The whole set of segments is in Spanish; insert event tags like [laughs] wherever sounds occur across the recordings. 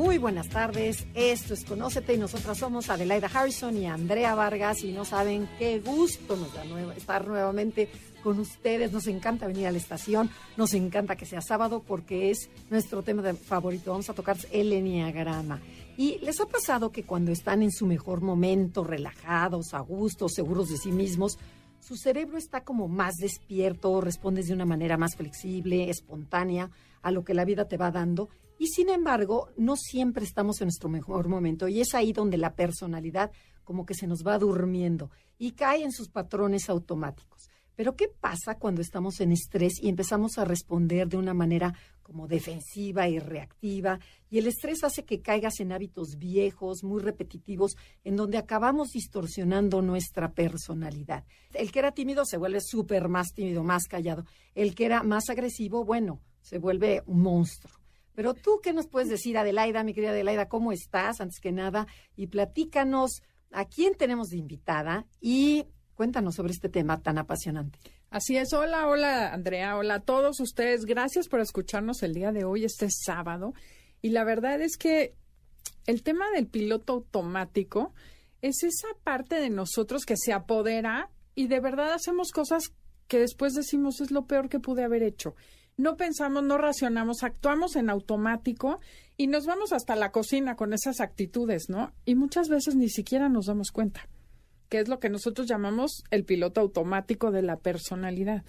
Muy buenas tardes, esto es Conócete y nosotras somos Adelaida Harrison y Andrea Vargas y no saben qué gusto nos da estar nuevamente con ustedes. Nos encanta venir a la estación, nos encanta que sea sábado porque es nuestro tema favorito. Vamos a tocar el enneagrama. Y les ha pasado que cuando están en su mejor momento, relajados, a gusto, seguros de sí mismos, su cerebro está como más despierto, respondes de una manera más flexible, espontánea a lo que la vida te va dando. Y sin embargo, no siempre estamos en nuestro mejor momento. Y es ahí donde la personalidad como que se nos va durmiendo y cae en sus patrones automáticos. Pero ¿qué pasa cuando estamos en estrés y empezamos a responder de una manera como defensiva y reactiva? Y el estrés hace que caigas en hábitos viejos, muy repetitivos, en donde acabamos distorsionando nuestra personalidad. El que era tímido se vuelve súper más tímido, más callado. El que era más agresivo, bueno, se vuelve un monstruo. Pero tú, ¿qué nos puedes decir, Adelaida, mi querida Adelaida? ¿Cómo estás? Antes que nada, y platícanos a quién tenemos de invitada y Cuéntanos sobre este tema tan apasionante. Así es, hola, hola Andrea, hola a todos ustedes. Gracias por escucharnos el día de hoy, este sábado. Y la verdad es que el tema del piloto automático es esa parte de nosotros que se apodera y de verdad hacemos cosas que después decimos es lo peor que pude haber hecho. No pensamos, no racionamos, actuamos en automático y nos vamos hasta la cocina con esas actitudes, ¿no? Y muchas veces ni siquiera nos damos cuenta que es lo que nosotros llamamos el piloto automático de la personalidad.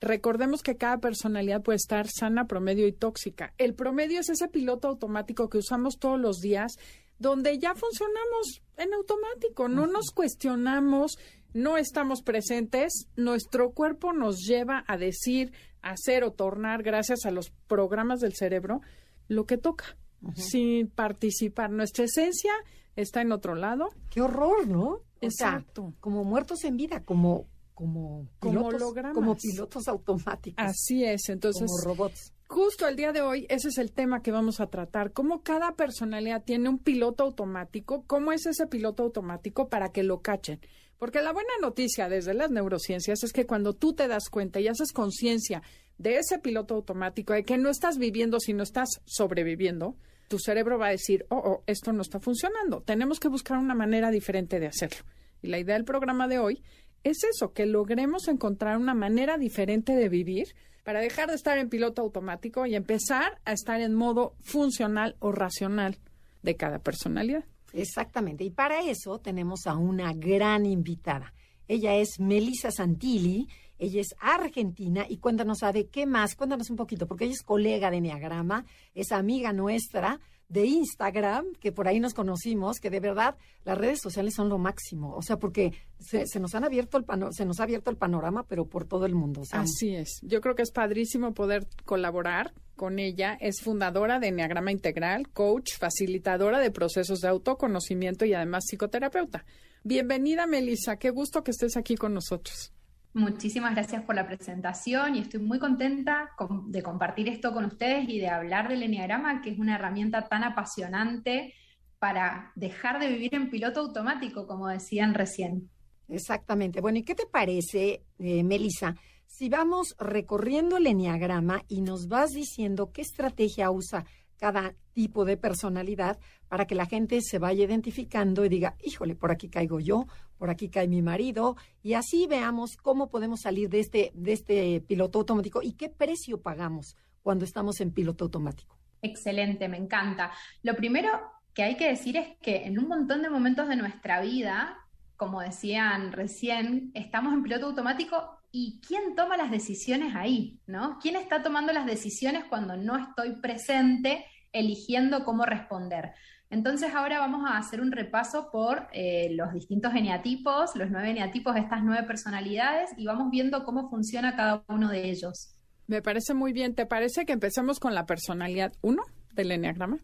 Recordemos que cada personalidad puede estar sana, promedio y tóxica. El promedio es ese piloto automático que usamos todos los días, donde ya funcionamos en automático, no nos cuestionamos, no estamos presentes, nuestro cuerpo nos lleva a decir, hacer o tornar, gracias a los programas del cerebro, lo que toca, sin participar. Nuestra esencia está en otro lado. Qué horror, ¿no? Exacto. como muertos en vida, como como pilotos, como, pilotos automáticos. Así es, entonces como robots. Justo el día de hoy ese es el tema que vamos a tratar, cómo cada personalidad tiene un piloto automático, cómo es ese piloto automático para que lo cachen. Porque la buena noticia desde las neurociencias es que cuando tú te das cuenta y haces conciencia de ese piloto automático, de que no estás viviendo, sino estás sobreviviendo, tu cerebro va a decir, oh, oh, esto no está funcionando, tenemos que buscar una manera diferente de hacerlo. Y la idea del programa de hoy es eso, que logremos encontrar una manera diferente de vivir para dejar de estar en piloto automático y empezar a estar en modo funcional o racional de cada personalidad. Exactamente. Y para eso tenemos a una gran invitada. Ella es Melissa Santilli, ella es argentina y cuéntanos, de qué más? Cuéntanos un poquito, porque ella es colega de Neagrama, es amiga nuestra de Instagram, que por ahí nos conocimos, que de verdad las redes sociales son lo máximo. O sea, porque se, nos han abierto el se nos ha abierto el panorama, pero por todo el mundo. Así es. Yo creo que es padrísimo poder colaborar con ella. Es fundadora de Neagrama Integral, coach, facilitadora de procesos de autoconocimiento y además psicoterapeuta. Bienvenida, Melissa. Qué gusto que estés aquí con nosotros. Muchísimas gracias por la presentación y estoy muy contenta de compartir esto con ustedes y de hablar del Enneagrama, que es una herramienta tan apasionante para dejar de vivir en piloto automático, como decían recién. Exactamente. Bueno, ¿y qué te parece, eh, Melissa, si vamos recorriendo el Enneagrama y nos vas diciendo qué estrategia usa cada tipo de personalidad para que la gente se vaya identificando y diga, híjole, por aquí caigo yo, por aquí cae mi marido, y así veamos cómo podemos salir de este, de este piloto automático y qué precio pagamos cuando estamos en piloto automático. Excelente, me encanta. Lo primero que hay que decir es que en un montón de momentos de nuestra vida, como decían recién, estamos en piloto automático y quién toma las decisiones ahí, ¿no? ¿Quién está tomando las decisiones cuando no estoy presente eligiendo cómo responder? Entonces ahora vamos a hacer un repaso por eh, los distintos eneatipos, los nueve eneatipos de estas nueve personalidades y vamos viendo cómo funciona cada uno de ellos. Me parece muy bien. ¿Te parece que empecemos con la personalidad 1 del eneagrama?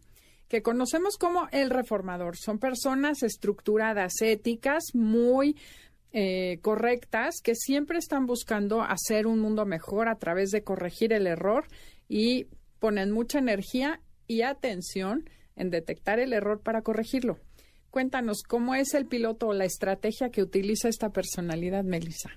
Que conocemos como el reformador. Son personas estructuradas, éticas, muy eh, correctas que siempre están buscando hacer un mundo mejor a través de corregir el error y ponen mucha energía y atención en detectar el error para corregirlo. Cuéntanos, ¿cómo es el piloto o la estrategia que utiliza esta personalidad, Melissa?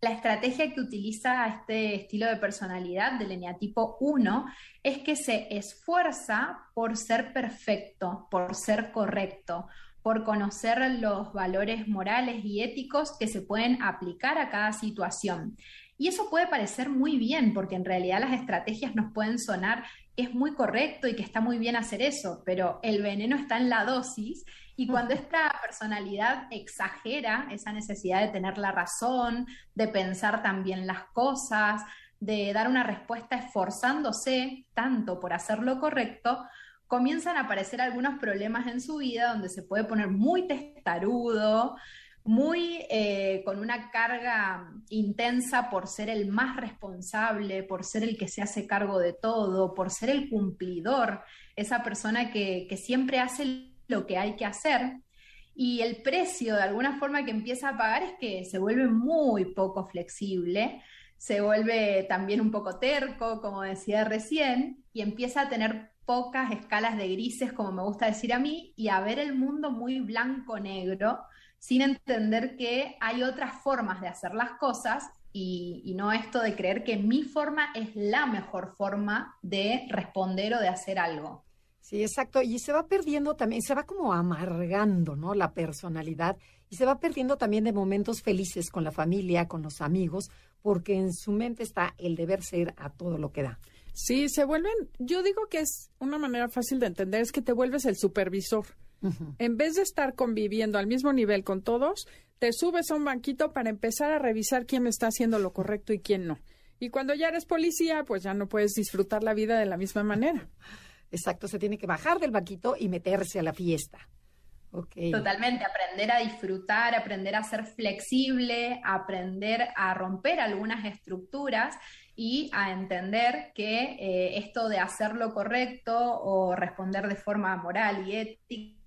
La estrategia que utiliza este estilo de personalidad del eneatipo 1 es que se esfuerza por ser perfecto, por ser correcto, por conocer los valores morales y éticos que se pueden aplicar a cada situación. Y eso puede parecer muy bien, porque en realidad las estrategias nos pueden sonar es muy correcto y que está muy bien hacer eso, pero el veneno está en la dosis y cuando esta personalidad exagera esa necesidad de tener la razón, de pensar también las cosas, de dar una respuesta esforzándose tanto por hacer lo correcto, comienzan a aparecer algunos problemas en su vida donde se puede poner muy testarudo, muy eh, con una carga intensa por ser el más responsable, por ser el que se hace cargo de todo, por ser el cumplidor, esa persona que, siempre hace lo que hay que hacer. Y el precio, de alguna forma, que empieza a pagar es que se vuelve muy poco flexible, se vuelve también un poco terco, como decía recién, y empieza a tener pocas escalas de grises, como me gusta decir a mí, y a ver el mundo muy blanco-negro, sin entender que hay otras formas de hacer las cosas y, y, no esto de creer que mi forma es la mejor forma de responder o de hacer algo. Sí, exacto. Y se va perdiendo también, se va como amargando, ¿no? La personalidad y se va perdiendo también de momentos felices con la familia, con los amigos, porque en su mente está el deber ser a todo lo que da. Sí, se vuelven, yo digo que es una manera fácil de entender, es que te vuelves el supervisor. En vez de estar conviviendo al mismo nivel con todos, te subes a un banquito para empezar a revisar quién está haciendo lo correcto y quién no. Y cuando ya eres policía, pues ya no puedes disfrutar la vida de la misma manera. Exacto, se tiene que bajar del banquito y meterse a la fiesta. Totalmente, aprender a disfrutar, aprender a ser flexible, aprender a romper algunas estructuras y a entender que eh, esto de hacer lo correcto o responder de forma moral y ética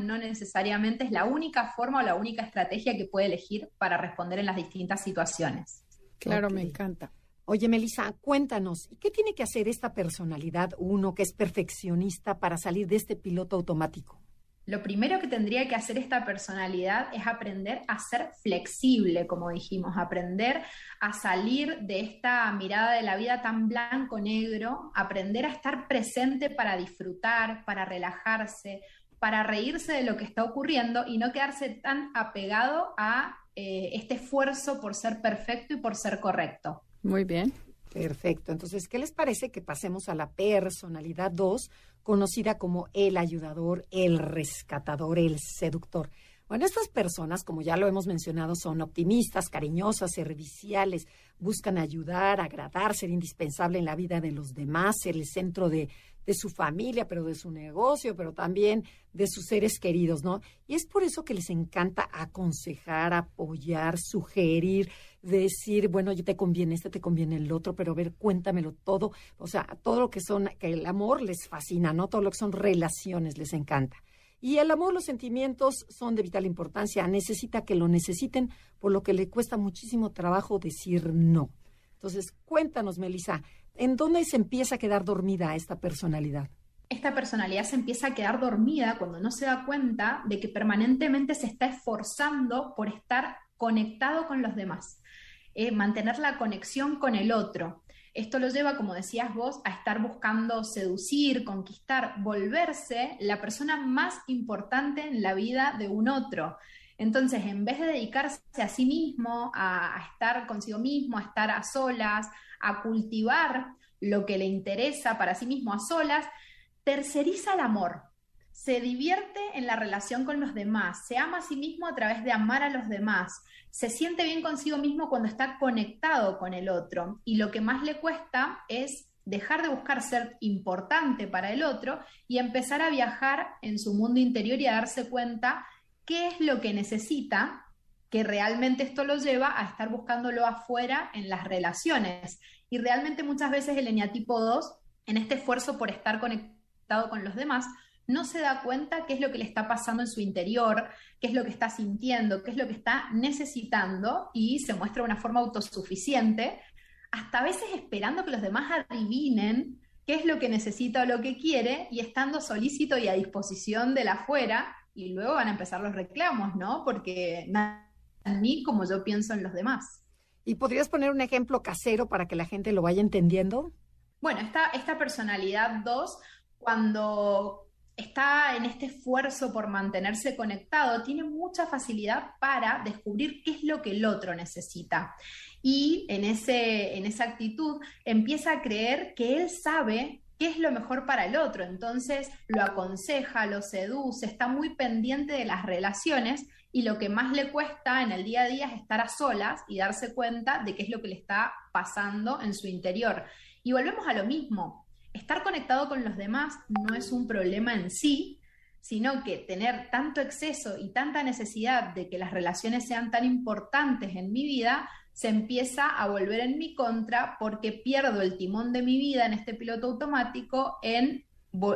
no necesariamente es la única forma o la única estrategia que puede elegir para responder en las distintas situaciones. Claro, me encanta. Oye, Melissa, cuéntanos, ¿qué tiene que hacer esta personalidad, uno que es perfeccionista, para salir de este piloto automático? Lo primero que tendría que hacer esta personalidad es aprender a ser flexible, como dijimos, aprender a salir de esta mirada de la vida tan blanco-negro, aprender a estar presente para disfrutar, para relajarse, para reírse de lo que está ocurriendo y no quedarse tan apegado a eh, este esfuerzo por ser perfecto y por ser correcto. Muy bien. Perfecto. Entonces, ¿qué les parece que pasemos a la personalidad 2, conocida como el ayudador, el rescatador, el seductor? Bueno, estas personas, como ya lo hemos mencionado, son optimistas, cariñosas, serviciales, buscan ayudar, agradar, ser indispensable en la vida de los demás, ser el centro de, de su familia, pero de su negocio, pero también de sus seres queridos, ¿no? Y es por eso que les encanta aconsejar, apoyar, sugerir, decir, bueno, yo te conviene este, te conviene el otro, pero a ver, cuéntamelo todo. O sea, todo lo que son, que el amor les fascina, ¿no? Todo lo que son relaciones les encanta. Y el amor, los sentimientos son de vital importancia. Necesita que lo necesiten, por lo que le cuesta muchísimo trabajo decir no. Entonces, cuéntanos, Melissa, ¿En dónde se empieza a quedar dormida esta personalidad? Esta personalidad se empieza a quedar dormida cuando no se da cuenta de que permanentemente se está esforzando por estar conectado con los demás, eh, mantener la conexión con el otro. Esto lo lleva, como decías vos, a estar buscando seducir, conquistar, volverse la persona más importante en la vida de un otro. Entonces, en vez de dedicarse a sí mismo, a estar consigo mismo, a estar a solas, a cultivar lo que le interesa para sí mismo a solas, terceriza el amor, se divierte en la relación con los demás, se ama a sí mismo a través de amar a los demás, se siente bien consigo mismo cuando está conectado con el otro y lo que más le cuesta es dejar de buscar ser importante para el otro y empezar a viajar en su mundo interior y a darse cuenta qué es lo que necesita que realmente esto lo lleva a estar buscándolo afuera en las relaciones. Y realmente muchas veces el eneatipo 2, en este esfuerzo por estar conectado con los demás, no se da cuenta qué es lo que le está pasando en su interior, qué es lo que está sintiendo, qué es lo que está necesitando y se muestra de una forma autosuficiente, hasta a veces esperando que los demás adivinen qué es lo que necesita o lo que quiere y estando solícito y a disposición de la afuera y luego van a empezar los reclamos, ¿no? Porque nada en mí como yo pienso en los demás. ¿Y podrías poner un ejemplo casero para que la gente lo vaya entendiendo? Bueno, esta, esta personalidad 2, cuando está en este esfuerzo por mantenerse conectado, tiene mucha facilidad para descubrir qué es lo que el otro necesita. Y en, ese, en esa actitud empieza a creer que él sabe qué es lo mejor para el otro. Entonces lo aconseja, lo seduce, está muy pendiente de las relaciones y lo que más le cuesta en el día a día es estar a solas y darse cuenta de qué es lo que le está pasando en su interior. Y volvemos a lo mismo, estar conectado con los demás no es un problema en sí, sino que tener tanto exceso y tanta necesidad de que las relaciones sean tan importantes en mi vida, se empieza a volver en mi contra porque pierdo el timón de mi vida en este piloto automático en,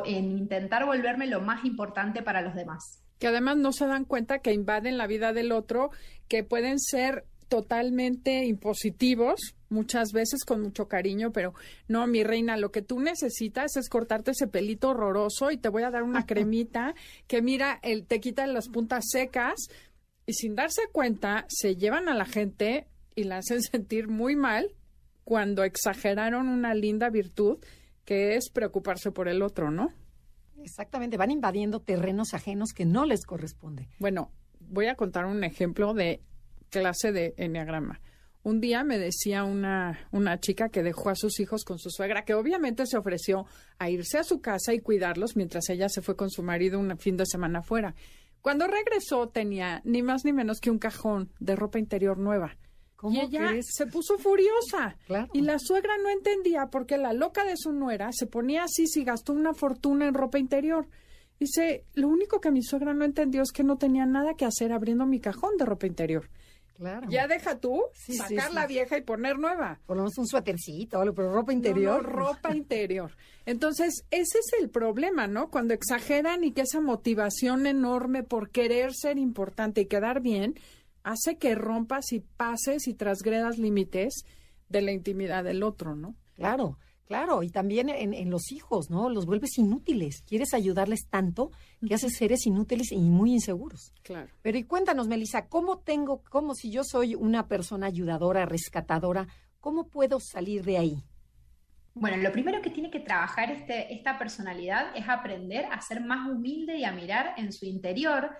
en intentar volverme lo más importante para los demás. Que además no se dan cuenta que invaden la vida del otro, que pueden ser totalmente impositivos, muchas veces con mucho cariño, pero no, mi reina, lo que tú necesitas es cortarte ese pelito horroroso y te voy a dar una [laughs] cremita que mira, el, te quita las puntas secas y sin darse cuenta se llevan a la gente y la hacen [laughs] sentir muy mal cuando exageraron una linda virtud que es preocuparse por el otro, ¿no? Exactamente, van invadiendo terrenos ajenos que no les corresponde. Bueno, voy a contar un ejemplo de clase de enneagrama. Un día me decía una, una chica que dejó a sus hijos con su suegra, que obviamente se ofreció a irse a su casa y cuidarlos mientras ella se fue con su marido un fin de semana fuera. Cuando regresó tenía ni más ni menos que un cajón de ropa interior nueva. Y ella se puso furiosa. Y la suegra no entendía por qué la loca de su nuera se ponía así si gastó una fortuna en ropa interior. Dice, lo único que mi suegra no entendió es que no tenía nada que hacer abriendo mi cajón de ropa interior. Ya deja tú sacar la vieja y poner nueva. Por lo menos un suétercito, pero ropa interior. ropa [laughs] interior. Entonces, ese es el problema, ¿no? Cuando exageran y que esa motivación enorme por querer ser importante y quedar bien hace que rompas y pases y transgredas límites de la intimidad del otro, ¿no? Claro. Claro, y también en, los hijos, ¿no? Los vuelves inútiles. Quieres ayudarles tanto que haces seres inútiles y muy inseguros. Claro. Pero y cuéntanos, Melissa, ¿cómo tengo, cómo si yo soy una persona ayudadora, rescatadora, cómo puedo salir de ahí? Bueno, lo primero que tiene que trabajar este, esta personalidad es aprender a ser más humilde y a mirar en su interior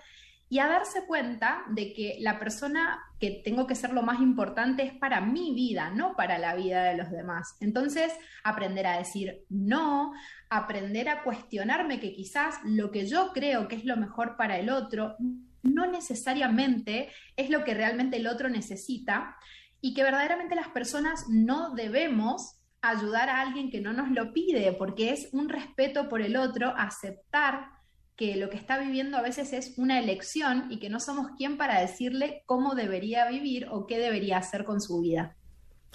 y a darse cuenta de que la persona que tengo que ser lo más importante es para mi vida, no para la vida de los demás. Entonces, aprender a decir no, aprender a cuestionarme que quizás lo que yo creo que es lo mejor para el otro no necesariamente es lo que realmente el otro necesita y que verdaderamente las personas no debemos ayudar a alguien que no nos lo pide, porque es un respeto por el otro aceptar que lo que está viviendo a veces es una elección y que no somos quien para decirle cómo debería vivir o qué debería hacer con su vida.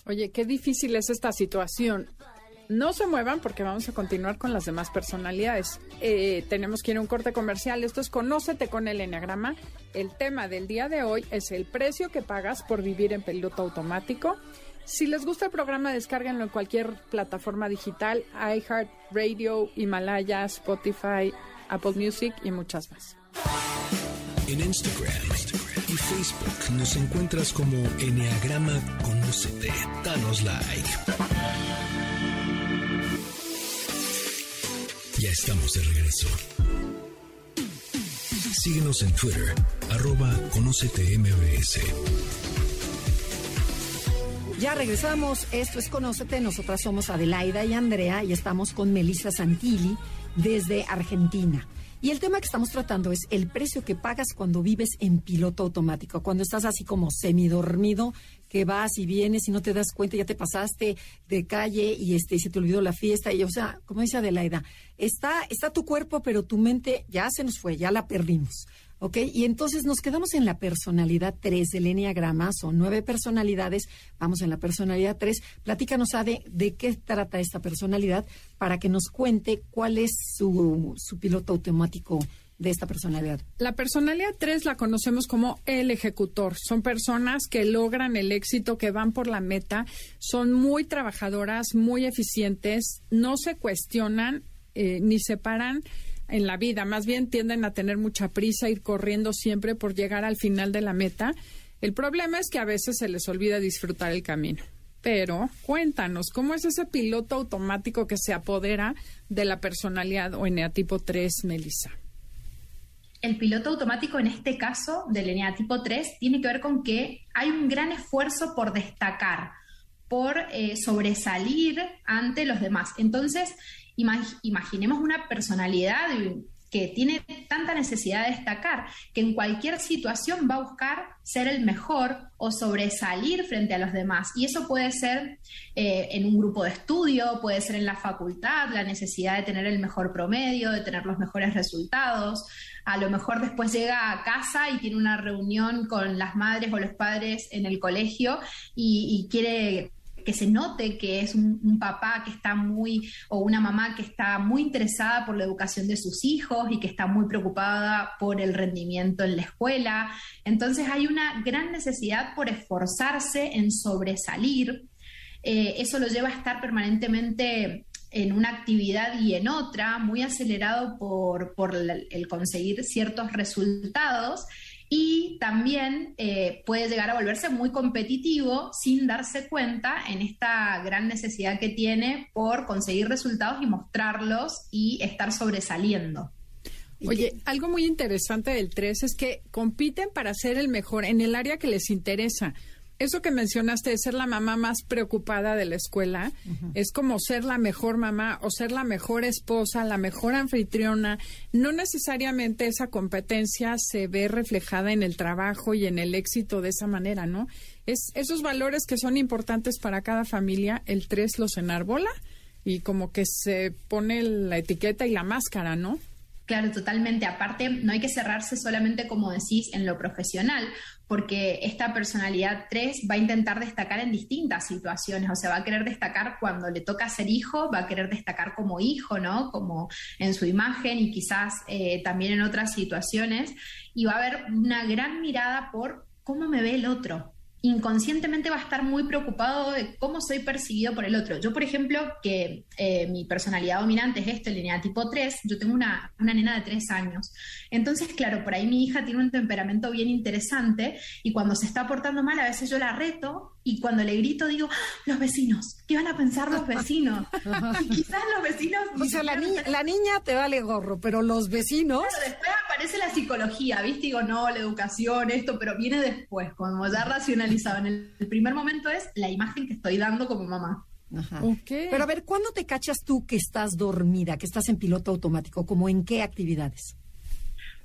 Oye, qué difícil es esta situación. No se muevan porque vamos a continuar con las demás personalidades. Eh, tenemos que ir a un corte comercial. Esto es Conócete con el Enneagrama. El tema del día de hoy es el precio que pagas por vivir en piloto automático. Si les gusta el programa, descárguenlo en cualquier plataforma digital, iHeartRadio, Himalaya, Spotify, Apple Music y muchas más. En Instagram, y Facebook nos encuentras como Enneagrama Conocete. Danos like. Ya estamos de regreso. Síguenos en Twitter, arroba Conocete MBS. Ya regresamos. Esto es Conócete. Nosotras somos Adelaida y Andrea y estamos con Melissa Santilli desde Argentina. Y el tema que estamos tratando es el precio que pagas cuando vives en piloto automático, cuando estás así como semidormido, que vas y vienes y no te das cuenta, ya te pasaste de calle y este se te olvidó la fiesta y o sea, como dice Adelaida, está está tu cuerpo, pero tu mente ya se nos fue, ya la perdimos. Ok, y entonces nos quedamos en la personalidad 3 del Enneagrama, son nueve personalidades, vamos en la personalidad 3. Platícanos, Ade, de qué trata esta personalidad para que nos cuente cuál es su, su piloto automático de esta personalidad? La personalidad 3 la conocemos como el ejecutor. Son personas que logran el éxito, que van por la meta, son muy trabajadoras, muy eficientes, no se cuestionan eh, ni se paran en la vida, más bien tienden a tener mucha prisa, ir corriendo siempre por llegar al final de la meta. El problema es que a veces se les olvida disfrutar el camino. Pero cuéntanos, ¿cómo es ese piloto automático que se apodera de la personalidad o eneatipo 3, Melissa? el piloto automático en este caso del tipo 3 tiene que ver con que hay un gran esfuerzo por destacar, por eh, sobresalir ante los demás. Entonces, imaginemos una personalidad que tiene tanta necesidad de destacar que en cualquier situación va a buscar ser el mejor o sobresalir frente a los demás. Y eso puede ser eh, en un grupo de estudio, puede ser en la facultad, la necesidad de tener el mejor promedio, de tener los mejores resultados. A lo mejor después llega a casa y tiene una reunión con las madres o los padres en el colegio y, y quiere que se note que es un, papá que está muy, o una mamá que está muy interesada por la educación de sus hijos y que está muy preocupada por el rendimiento en la escuela. Entonces hay una gran necesidad por esforzarse en sobresalir. Eh, eso lo lleva a estar permanentemente en una actividad y en otra, muy acelerado por, por el conseguir ciertos resultados y también eh, puede llegar a volverse muy competitivo sin darse cuenta en esta gran necesidad que tiene por conseguir resultados y mostrarlos y estar sobresaliendo. Oye, algo muy interesante del 3 es que compiten para ser el mejor en el área que les interesa eso que mencionaste de ser la mamá más preocupada de la escuela, es como ser la mejor mamá o ser la mejor esposa, la mejor anfitriona. No necesariamente esa competencia se ve reflejada en el trabajo y en el éxito de esa manera, ¿no? Es esos valores que son importantes para cada familia, el 3 los enarbola y como que se pone la etiqueta y la máscara, ¿no? Claro, totalmente. Aparte, no hay que cerrarse solamente, como decís, en lo profesional, porque esta personalidad 3 va a intentar destacar en distintas situaciones, o sea, va a querer destacar cuando le toca ser hijo, va a querer destacar como hijo, ¿no? Como en su imagen y quizás eh, también en otras situaciones, y va a haber una gran mirada por cómo me ve el otro, inconscientemente va a estar muy preocupado de cómo soy percibido por el otro. Yo, por ejemplo, que eh, mi personalidad dominante es esto, línea tipo 3, yo tengo una, una, nena de 3 años. Entonces, claro, por ahí mi hija tiene un temperamento bien interesante y cuando se está portando mal, a veces yo la reto y cuando le grito digo, ¡Ah, los vecinos, ¿qué van a pensar los vecinos? [laughs] y [laughs] quizás los vecinos... O sea, la, niña, la niña te vale gorro, pero los vecinos... Claro, después aparece la psicología, ¿viste? Digo, no, la educación, esto, pero viene después, cuando ya racionalizado. En el, primer momento es la imagen que estoy dando como mamá. Ajá. Pero a ver, ¿cuándo te cachas tú que estás dormida, que estás en piloto automático? ¿Como en qué actividades?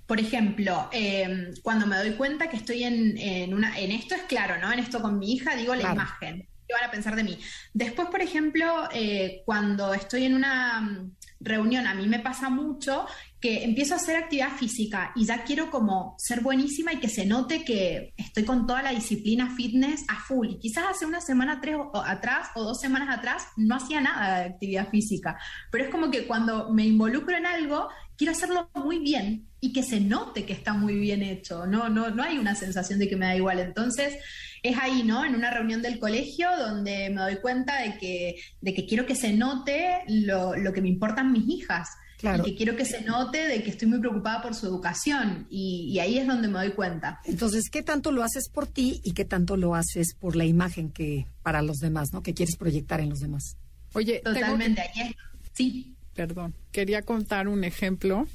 Por ejemplo, em, cuando me doy cuenta que estoy en, una, en esto es claro, ¿no? En esto con mi hija digo la imagen. ¿Qué van a pensar de mí? Después, por ejemplo, eh, cuando estoy en una mm, reunión, a mí me pasa mucho que empiezo a hacer actividad física y ya quiero como ser buenísima y que se note que estoy con toda la disciplina fitness a full. Y quizás hace una semana tres atrás o dos semanas atrás no hacía nada de actividad física, pero es como que cuando me involucro en algo, quiero hacerlo muy bien y que se note que está muy bien hecho. No, no, no hay una sensación de que me da igual. Entonces, es ahí, ¿no? En una reunión del colegio donde me doy cuenta de que, de que quiero que se note lo, lo que me importan mis hijas. Y que quiero que se note de que estoy muy preocupada por su educación. Y, ahí es donde me doy cuenta. Entonces, ¿qué tanto lo haces por ti y qué tanto lo haces por la imagen que para los demás, ¿no? Que quieres proyectar en los demás. Oye, totalmente. Ahí es... Sí. Perdón. Quería contar un ejemplo.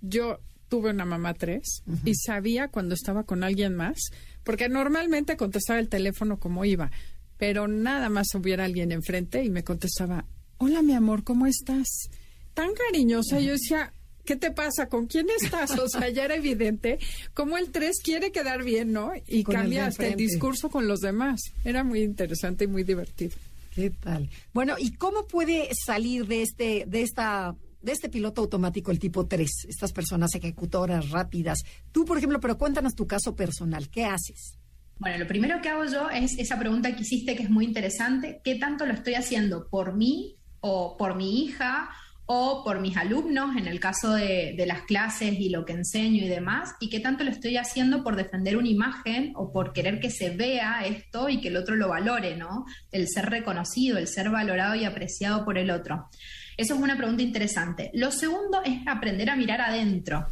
Yo tuve una mamá tres y sabía cuando estaba con alguien más, porque normalmente contestaba el teléfono como iba, pero nada más hubiera alguien enfrente y me contestaba, hola mi amor, ¿cómo estás? Tan cariñosa. Yo decía, ¿qué te pasa? ¿Con quién estás? O sea, ya era evidente cómo el 3 quiere quedar bien, ¿no? Y cambia hasta el discurso con los demás. Era muy interesante y muy divertido. ¿Qué tal? Bueno, ¿y cómo puede salir de este, de esta de este piloto automático, el tipo 3, estas personas ejecutoras rápidas. Tú, por ejemplo, pero cuéntanos tu caso personal, ¿qué haces? Bueno, lo primero que hago yo es esa pregunta que hiciste que es muy interesante, ¿qué tanto lo estoy haciendo por mí o por mi hija o por mis alumnos en el caso de, las clases y lo que enseño y demás, y qué tanto lo estoy haciendo por defender una imagen o por querer que se vea esto y que el otro lo valore, ¿no? El ser reconocido, el ser valorado y apreciado por el otro. Eso es una pregunta interesante. Lo segundo es aprender a mirar adentro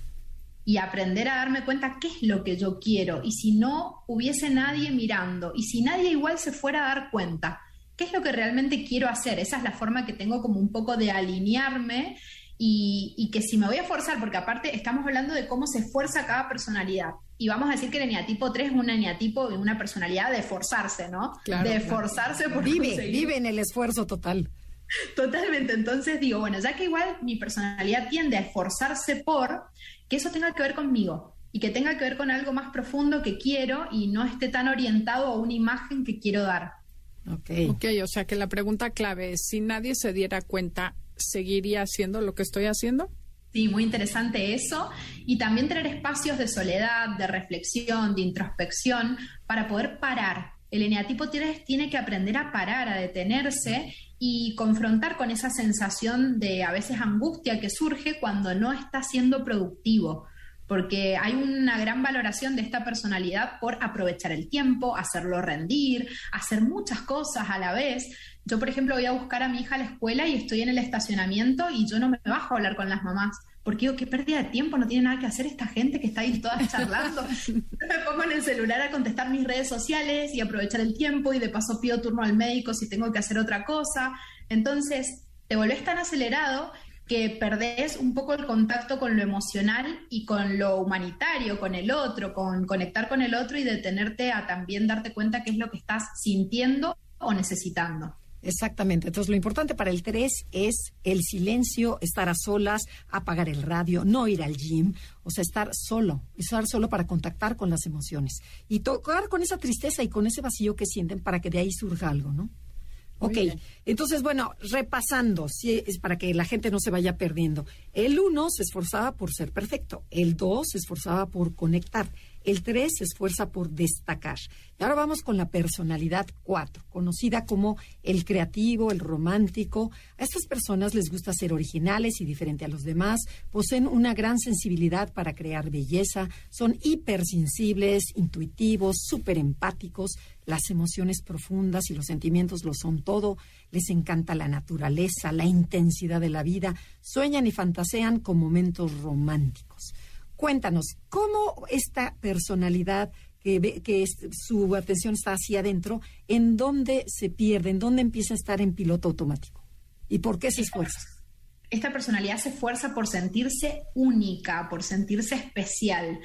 y aprender a darme cuenta qué es lo que yo quiero y si no hubiese nadie mirando y si nadie igual se fuera a dar cuenta qué es lo que realmente quiero hacer. Esa es la forma que tengo como un poco de alinearme y, que si me voy a forzar, porque aparte estamos hablando de cómo se esfuerza cada personalidad. Y vamos a decir que el eneatipo 3 es un eneatipo y una personalidad de forzarse, ¿no? de esforzarse por vive, vive en el esfuerzo total. Totalmente. Entonces digo, bueno, ya que igual mi personalidad tiende a esforzarse por que eso tenga que ver conmigo y que tenga que ver con algo más profundo que quiero y no esté tan orientado a una imagen que quiero dar. Okay. ok, o sea que la pregunta clave es, si nadie se diera cuenta, ¿seguiría haciendo lo que estoy haciendo? Sí, muy interesante eso. Y también tener espacios de soledad, de reflexión, de introspección, para poder parar. El eneatipo tiene, tiene que aprender a parar, a detenerse y confrontar con esa sensación de a veces angustia que surge cuando no está siendo productivo porque hay una gran valoración de esta personalidad por aprovechar el tiempo, hacerlo rendir, hacer muchas cosas a la vez. Yo, por ejemplo, voy a buscar a mi hija a la escuela y estoy en el estacionamiento y yo no me bajo a hablar con las mamás. Porque digo, qué pérdida de tiempo, no tiene nada que hacer esta gente que está ahí toda [laughs] charlando. me pongo en el celular a contestar mis redes sociales y aprovechar el tiempo y de paso pido turno al médico si tengo que hacer otra cosa. Entonces, te volvés tan acelerado que perdés un poco el contacto con lo emocional y con lo humanitario, con el otro, con conectar con el otro y detenerte a también darte cuenta qué es lo que estás sintiendo o necesitando. Exactamente. Entonces, lo importante para el 3 es el silencio, estar a solas, apagar el radio, no ir al gym, o sea, estar solo, estar solo para contactar con las emociones y tocar con esa tristeza y con ese vacío que sienten para que de ahí surja algo, ¿no? Ok, entonces, bueno, repasando, si es para que la gente no se vaya perdiendo. El uno se esforzaba por ser perfecto, el dos se esforzaba por conectar, el 3 se esfuerza por destacar. Y ahora vamos con la personalidad 4, conocida como el creativo, el romántico. A estas personas les gusta ser originales y diferente a los demás, poseen una gran sensibilidad para crear belleza, son hipersensibles, intuitivos, súper empáticos, las emociones profundas y los sentimientos lo son todo, les encanta la naturaleza, la intensidad de la vida, sueñan y fantasean con momentos románticos. Cuéntanos, ¿cómo esta personalidad que, que su atención está hacia adentro, en dónde se pierde, en dónde empieza a estar en piloto automático? ¿Y por qué se esfuerza? Esta personalidad se esfuerza por sentirse única, por sentirse especial.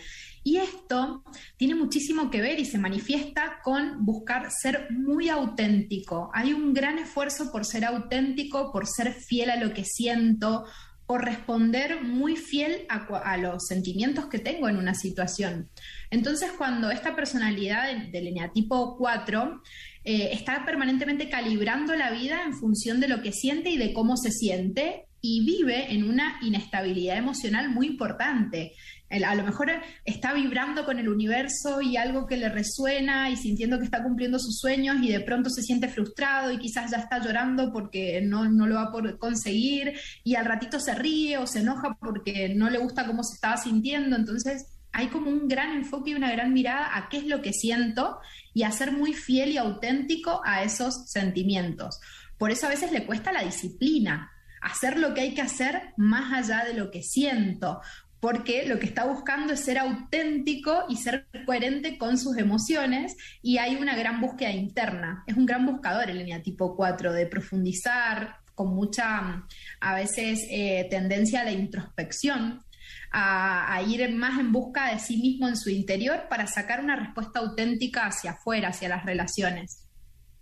Y esto tiene muchísimo que ver y se manifiesta con buscar ser muy auténtico. Hay un gran esfuerzo por ser auténtico, por ser fiel a lo que siento, o responder muy fiel a, los sentimientos que tengo en una situación. Entonces, cuando esta personalidad del eneatipo 4 eh, está permanentemente calibrando la vida en función de lo que siente y de cómo se siente, y vive en una inestabilidad emocional muy importante a lo mejor está vibrando con el universo y algo que le resuena y sintiendo que está cumpliendo sus sueños y de pronto se siente frustrado y quizás ya está llorando porque no, no lo va a conseguir y al ratito se ríe o se enoja porque no le gusta cómo se estaba sintiendo. Entonces hay como un gran enfoque y una gran mirada a qué es lo que siento y a ser muy fiel y auténtico a esos sentimientos. Por eso a veces le cuesta la disciplina, hacer lo que hay que hacer más allá de lo que siento, porque lo que está buscando es ser auténtico y ser coherente con sus emociones y hay una gran búsqueda interna. Es un gran buscador el eneatipo 4 de profundizar con mucha, a veces, eh, tendencia a la introspección, a, a, ir más en busca de sí mismo en su interior para sacar una respuesta auténtica hacia afuera, hacia las relaciones.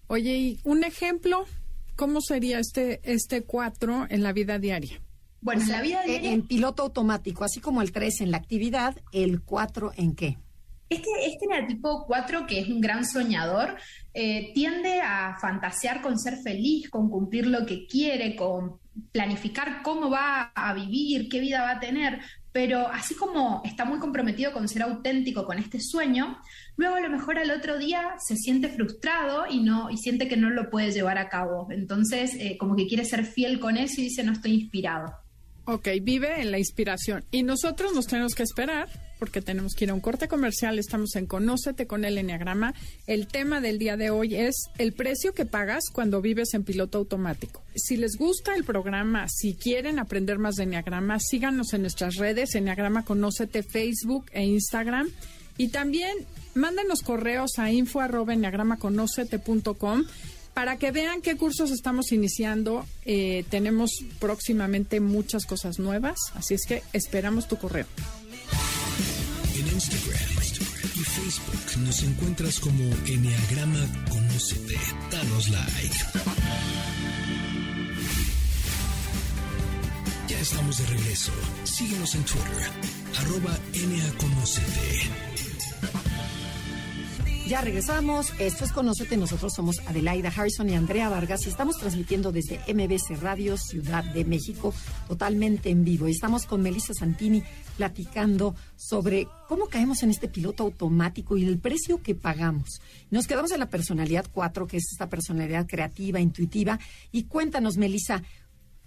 Oye, y un ejemplo, ¿cómo sería este, este 4 en la vida diaria? Bueno, en la vida En piloto automático, así como el 3 en la actividad, ¿el 4 en qué? Este, este tipo 4, que es un gran soñador, eh, tiende a fantasear con ser feliz, con cumplir lo que quiere, con planificar cómo va a vivir, qué vida va a tener, pero así como está muy comprometido con ser auténtico con este sueño, luego a lo mejor al otro día se siente frustrado y no y siente que no lo puede llevar a cabo. Entonces, eh, como que quiere ser fiel con eso y dice no estoy inspirado. Ok, vive en la inspiración. Y nosotros nos tenemos que esperar porque tenemos que ir a un corte comercial. Estamos en Conócete con el Enneagrama. El tema del día de hoy es el precio que pagas cuando vives en piloto automático. Si les gusta el programa, si quieren aprender más de Enneagrama, síganos en nuestras redes, Enneagrama Conócete, Facebook e Instagram. Y también mándenos correos a info para que vean qué cursos estamos iniciando. Eh, tenemos próximamente muchas cosas nuevas, así es que esperamos tu correo. Instagram y Facebook nos encuentras como Enneagrama Conocete. Danos like. Ya estamos de regreso. Síguenos en Twitter, arroba. Ya regresamos. Esto es Conocete. Nosotros somos Adelaida Harrison y Andrea Vargas y estamos transmitiendo desde MBC Radio Ciudad de México totalmente en vivo. Estamos con Melissa Santini platicando sobre cómo caemos en este piloto automático y el precio que pagamos. Nos quedamos en la personalidad 4, que es esta personalidad creativa, intuitiva. Y cuéntanos, Melissa,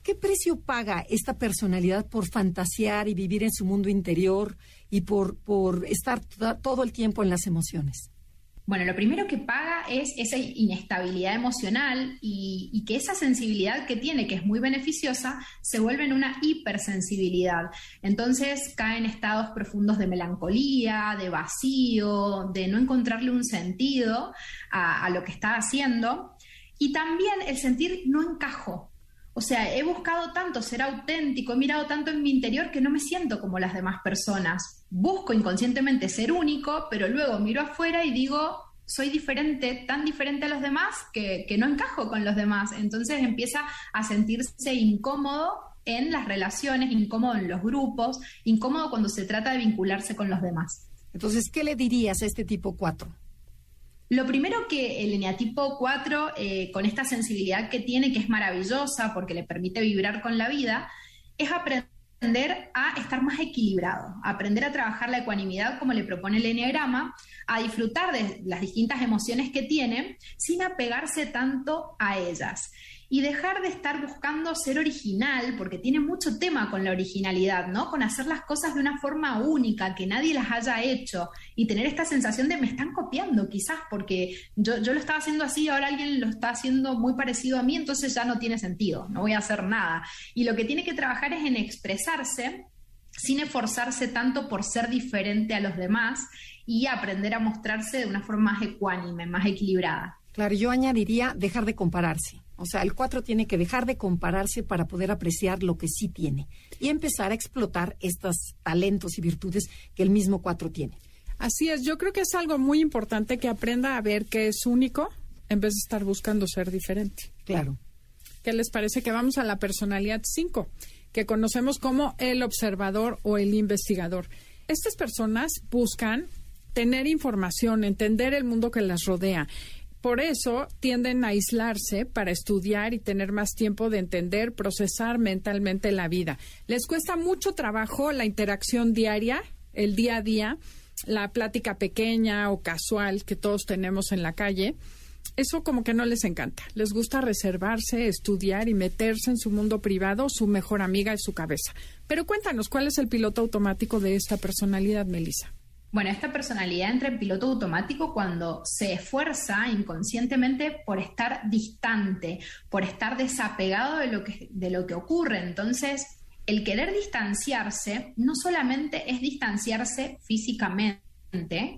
¿qué precio paga esta personalidad por fantasear y vivir en su mundo interior y por, por estar todo el tiempo en las emociones? Bueno, lo primero que paga es esa inestabilidad emocional y, que esa sensibilidad que tiene, que es muy beneficiosa, se vuelve en una hipersensibilidad. Entonces cae en estados profundos de melancolía, de vacío, de no encontrarle un sentido a, a lo que está haciendo. Y también el sentir no encajo, o sea, he buscado tanto ser auténtico, he mirado tanto en mi interior que no me siento como las demás personas. Busco inconscientemente ser único, pero luego miro afuera y digo, soy diferente, tan diferente a los demás que, no encajo con los demás. Entonces empieza a sentirse incómodo en las relaciones, incómodo en los grupos, incómodo cuando se trata de vincularse con los demás. Entonces, ¿qué le dirías a este tipo 4? Lo primero que el eneatipo 4, eh, con esta sensibilidad que tiene, que es maravillosa porque le permite vibrar con la vida, es aprender a estar más equilibrado, aprender a trabajar la ecuanimidad como le propone el enneagrama, a disfrutar de las distintas emociones que tiene sin apegarse tanto a ellas y dejar de estar buscando ser original, porque tiene mucho tema con la originalidad, ¿no? Con hacer las cosas de una forma única, que nadie las haya hecho, y tener esta sensación de me están copiando, quizás, porque yo, yo lo estaba haciendo así, ahora alguien lo está haciendo muy parecido a mí, entonces ya no tiene sentido, no voy a hacer nada. Y lo que tiene que trabajar es en expresarse sin esforzarse tanto por ser diferente a los demás y aprender a mostrarse de una forma más ecuánime, más equilibrada. Claro, yo añadiría dejar de compararse. O sea, el 4 tiene que dejar de compararse para poder apreciar lo que sí tiene y empezar a explotar estos talentos y virtudes que el mismo 4 tiene. Así es, yo creo que es algo muy importante que aprenda a ver que es único en vez de estar buscando ser diferente. Claro. ¿Qué les parece que vamos a la personalidad 5, que conocemos como el observador o el investigador? Estas personas buscan tener información, entender el mundo que las rodea por eso tienden a aislarse para estudiar y tener más tiempo de entender, procesar mentalmente la vida. Les cuesta mucho trabajo la interacción diaria, el día a día, la plática pequeña o casual que todos tenemos en la calle. Eso como que no les encanta. Les gusta reservarse, estudiar y meterse en su mundo privado, su mejor amiga es su cabeza. Pero cuéntanos, ¿cuál es el piloto automático de esta personalidad, Melissa? Bueno, esta personalidad entra en piloto automático cuando se esfuerza inconscientemente por estar distante, por estar desapegado de lo que, de lo que ocurre. Entonces, el querer distanciarse no solamente es distanciarse físicamente,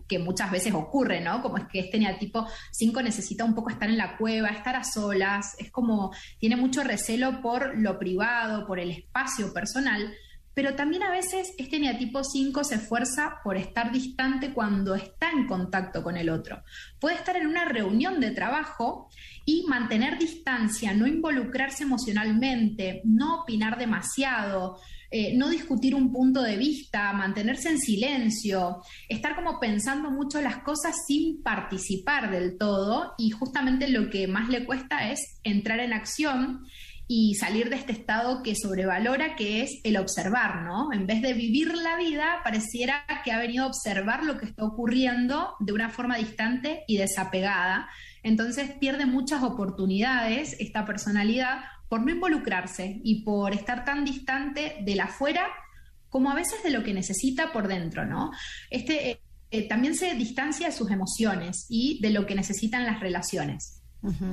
que muchas veces ocurre, ¿no? Como es que este neatipo 5 necesita un poco estar en la cueva, estar a solas, es como tiene mucho recelo por lo privado, por el espacio personal, pero también a veces este neatipo 5 se esfuerza por estar distante cuando está en contacto con el otro. Puede estar en una reunión de trabajo y mantener distancia, no involucrarse emocionalmente, no opinar demasiado, eh, no discutir un punto de vista, mantenerse en silencio, estar como pensando mucho las cosas sin participar del todo y justamente lo que más le cuesta es entrar en acción y salir de este estado que sobrevalora, que es el observar, ¿no? En vez de vivir la vida, pareciera que ha venido a observar lo que está ocurriendo de una forma distante y desapegada. Entonces pierde muchas oportunidades esta personalidad por no involucrarse y por estar tan distante de la afuera como a veces de lo que necesita por dentro, ¿no? Este eh, eh, también se distancia de sus emociones y de lo que necesitan las relaciones.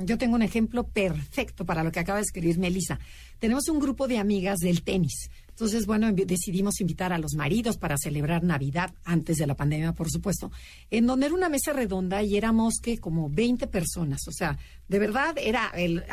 Yo tengo un ejemplo perfecto para lo que acaba de escribir Melissa. Tenemos un grupo de amigas del tenis. Entonces, bueno, decidimos invitar a los maridos para celebrar Navidad, antes de la pandemia, por supuesto, en donde era una mesa redonda y éramos que como 20 personas. O sea, de verdad era el,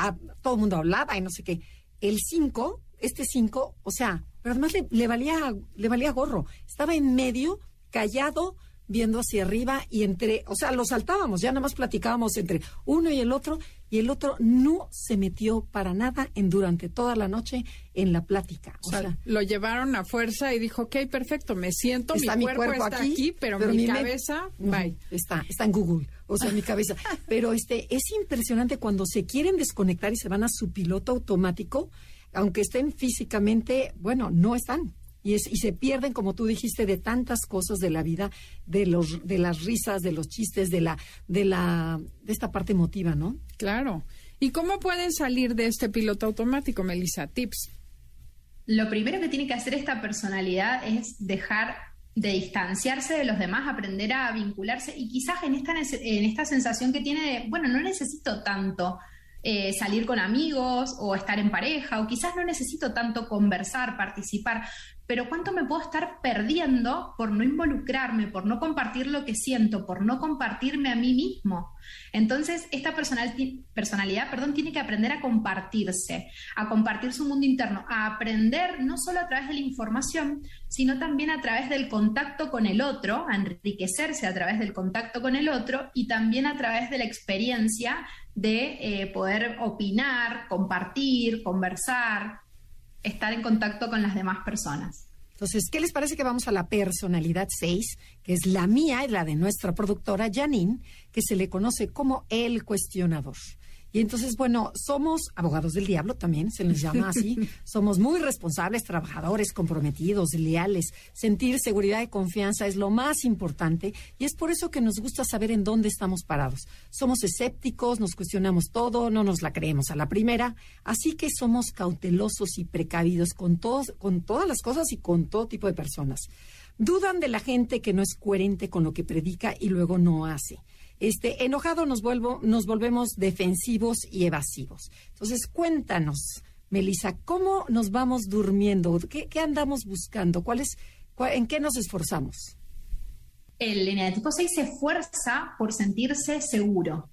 todo el mundo hablaba y no sé qué. El 5, este 5, o sea, pero además le, valía, le valía gorro. Estaba en medio, callado, viendo hacia arriba y entre, o sea, lo saltábamos, ya nada más platicábamos entre uno y el otro y el otro no se metió para nada en durante toda la noche en la plática. O, sea, lo llevaron a fuerza y dijo, ok, perfecto, me siento, mi cuerpo, está aquí, pero, mi, cabeza, bye. Está, está en Google, o sea, mi cabeza. [laughs] Pero este, es impresionante cuando se quieren desconectar y se van a su piloto automático, aunque estén físicamente, bueno, no están y, es, y se pierden, como tú dijiste, de tantas cosas de la vida, de los, de las risas, de los chistes, de la, de la, de esta parte emotiva, ¿no? Claro. ¿Y cómo pueden salir de este piloto automático, Melissa? Tips. Lo primero que tiene que hacer esta personalidad es dejar de distanciarse de los demás, aprender a vincularse y quizás en esta, en esta sensación que tiene de, bueno, no necesito tanto eh, salir con amigos o estar en pareja, o quizás no necesito tanto conversar, participar, pero cuánto me puedo estar perdiendo por no involucrarme, por no compartir lo que siento, por no compartirme a mí mismo. Entonces, esta personalidad perdón, tiene que aprender a compartirse, a compartir su mundo interno, a aprender no solo a través de la información, sino también a través del contacto con el otro, a enriquecerse a través del contacto con el otro y también a través de la experiencia de eh, poder opinar, compartir, conversar, estar en contacto con las demás personas. Entonces, ¿qué les parece que vamos a la personalidad 6, que es la mía y la de nuestra productora Janine, que se le conoce como el cuestionador? Y entonces, bueno, somos abogados del diablo también, se les llama así. [laughs] somos muy responsables, trabajadores, comprometidos, leales. Sentir seguridad y confianza es lo más importante y es por eso que nos gusta saber en dónde estamos parados. Somos escépticos, nos cuestionamos todo, no nos la creemos a la primera, así que somos cautelosos y precavidos con, todos, con todas las cosas y con todo tipo de personas. Dudan de la gente que no es coherente con lo que predica y luego no hace este, enojado nos, vuelvo, nos volvemos defensivos y evasivos. Entonces, cuéntanos, Melissa, ¿cómo nos vamos durmiendo? ¿Qué, andamos buscando? ¿Cuál es, ¿En qué nos esforzamos? El tipo 6 se esfuerza por sentirse seguro.